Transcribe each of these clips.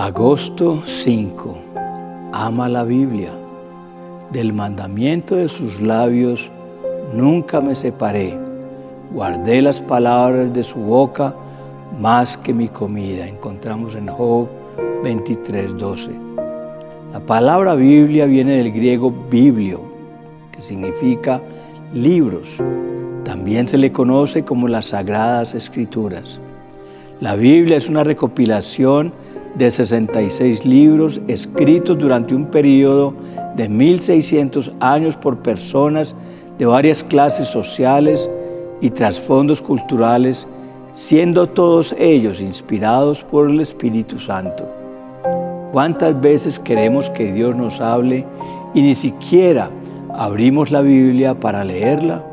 Agosto 5. Ama la Biblia. Del mandamiento de sus labios nunca me separé. Guardé las palabras de su boca más que mi comida. Encontramos en Job 23:12. La palabra Biblia viene del griego biblio, que significa libros. También se le conoce como las sagradas escrituras. La Biblia es una recopilación 66 libros escritos durante un periodo de 1600 años por personas de varias clases sociales y trasfondos culturales, siendo todos ellos inspirados por el Espíritu Santo. ¿Cuántas veces queremos que Dios nos hable y ni siquiera abrimos la Biblia para leerla?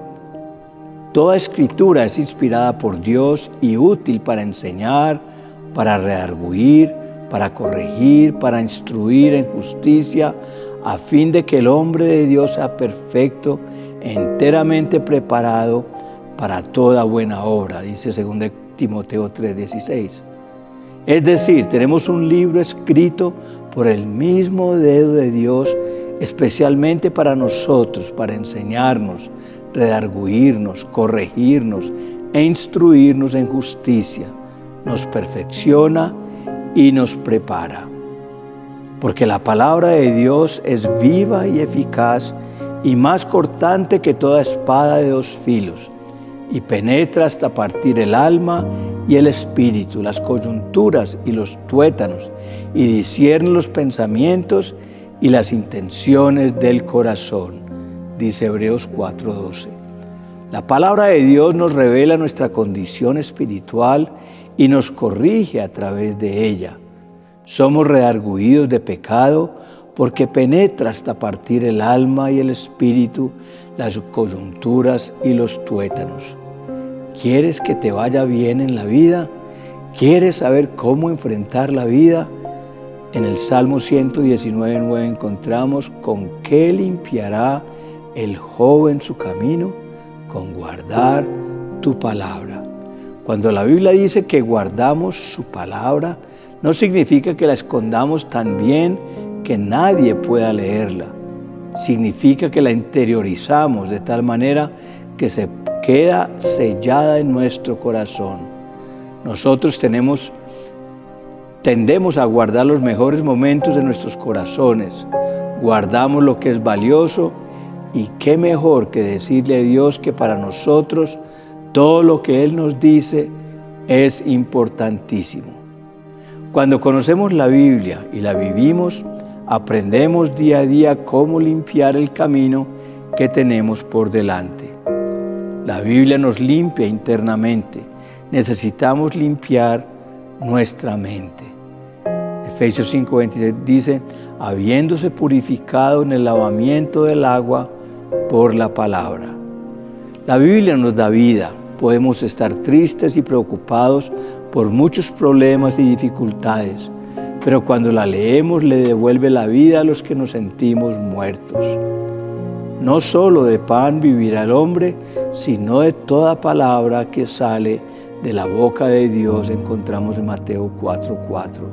Toda escritura es inspirada por Dios y útil para enseñar, para redarguir, para corregir, para instruir en justicia, a fin de que el hombre de Dios sea perfecto, enteramente preparado para toda buena obra, dice 2 Timoteo 3:16. Es decir, tenemos un libro escrito por el mismo dedo de Dios, especialmente para nosotros, para enseñarnos, redarguirnos, corregirnos e instruirnos en justicia. Nos perfecciona y nos prepara. Porque la palabra de Dios es viva y eficaz y más cortante que toda espada de dos filos y penetra hasta partir el alma y el espíritu, las coyunturas y los tuétanos, y discierne los pensamientos y las intenciones del corazón, dice Hebreos 4:12. La palabra de Dios nos revela nuestra condición espiritual y nos corrige a través de ella. Somos redarguidos de pecado porque penetra hasta partir el alma y el espíritu, las coyunturas y los tuétanos. ¿Quieres que te vaya bien en la vida? ¿Quieres saber cómo enfrentar la vida? En el Salmo 119.9 encontramos con qué limpiará el joven su camino, con guardar tu palabra. Cuando la Biblia dice que guardamos su palabra, no significa que la escondamos tan bien que nadie pueda leerla. Significa que la interiorizamos de tal manera que se queda sellada en nuestro corazón. Nosotros tenemos tendemos a guardar los mejores momentos de nuestros corazones. Guardamos lo que es valioso y qué mejor que decirle a Dios que para nosotros todo lo que Él nos dice es importantísimo. Cuando conocemos la Biblia y la vivimos, aprendemos día a día cómo limpiar el camino que tenemos por delante. La Biblia nos limpia internamente. Necesitamos limpiar nuestra mente. Efesios 5:23 dice, habiéndose purificado en el lavamiento del agua por la palabra. La Biblia nos da vida, Podemos estar tristes y preocupados por muchos problemas y dificultades, pero cuando la leemos le devuelve la vida a los que nos sentimos muertos. No solo de pan vivirá el hombre, sino de toda palabra que sale de la boca de Dios, encontramos en Mateo 4:4.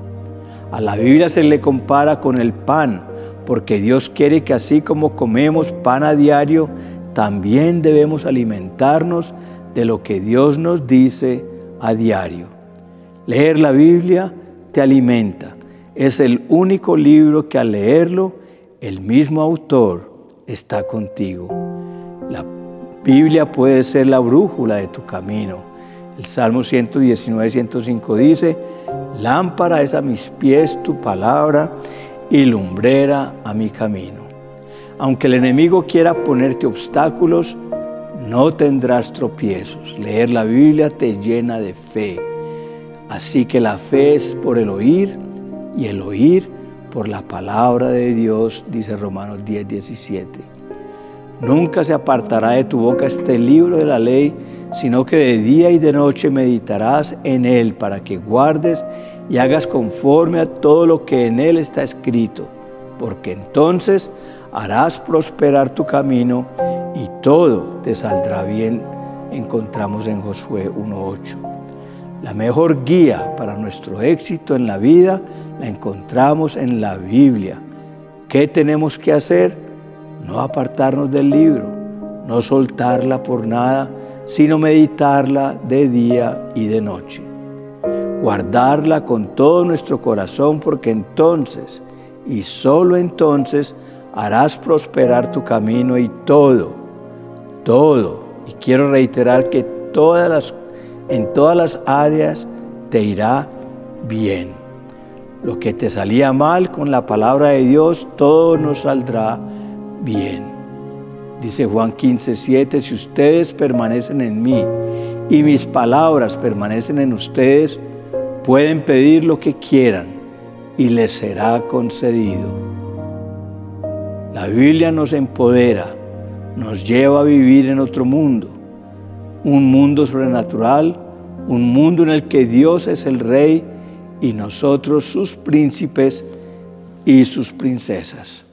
A la Biblia se le compara con el pan, porque Dios quiere que así como comemos pan a diario, también debemos alimentarnos de lo que Dios nos dice a diario. Leer la Biblia te alimenta. Es el único libro que al leerlo el mismo autor está contigo. La Biblia puede ser la brújula de tu camino. El Salmo 119, 105 dice, lámpara es a mis pies tu palabra y lumbrera a mi camino. Aunque el enemigo quiera ponerte obstáculos, no tendrás tropiezos. Leer la Biblia te llena de fe. Así que la fe es por el oír y el oír por la palabra de Dios, dice Romanos 10, 17. Nunca se apartará de tu boca este libro de la ley, sino que de día y de noche meditarás en él para que guardes y hagas conforme a todo lo que en él está escrito, porque entonces harás prosperar tu camino y todo te saldrá bien, encontramos en Josué 1.8. La mejor guía para nuestro éxito en la vida la encontramos en la Biblia. ¿Qué tenemos que hacer? No apartarnos del libro, no soltarla por nada, sino meditarla de día y de noche. Guardarla con todo nuestro corazón porque entonces y solo entonces harás prosperar tu camino y todo, todo. Y quiero reiterar que todas las, en todas las áreas te irá bien. Lo que te salía mal con la palabra de Dios, todo nos saldrá bien. Dice Juan 15, 7, si ustedes permanecen en mí y mis palabras permanecen en ustedes, pueden pedir lo que quieran y les será concedido. La Biblia nos empodera, nos lleva a vivir en otro mundo, un mundo sobrenatural, un mundo en el que Dios es el rey y nosotros sus príncipes y sus princesas.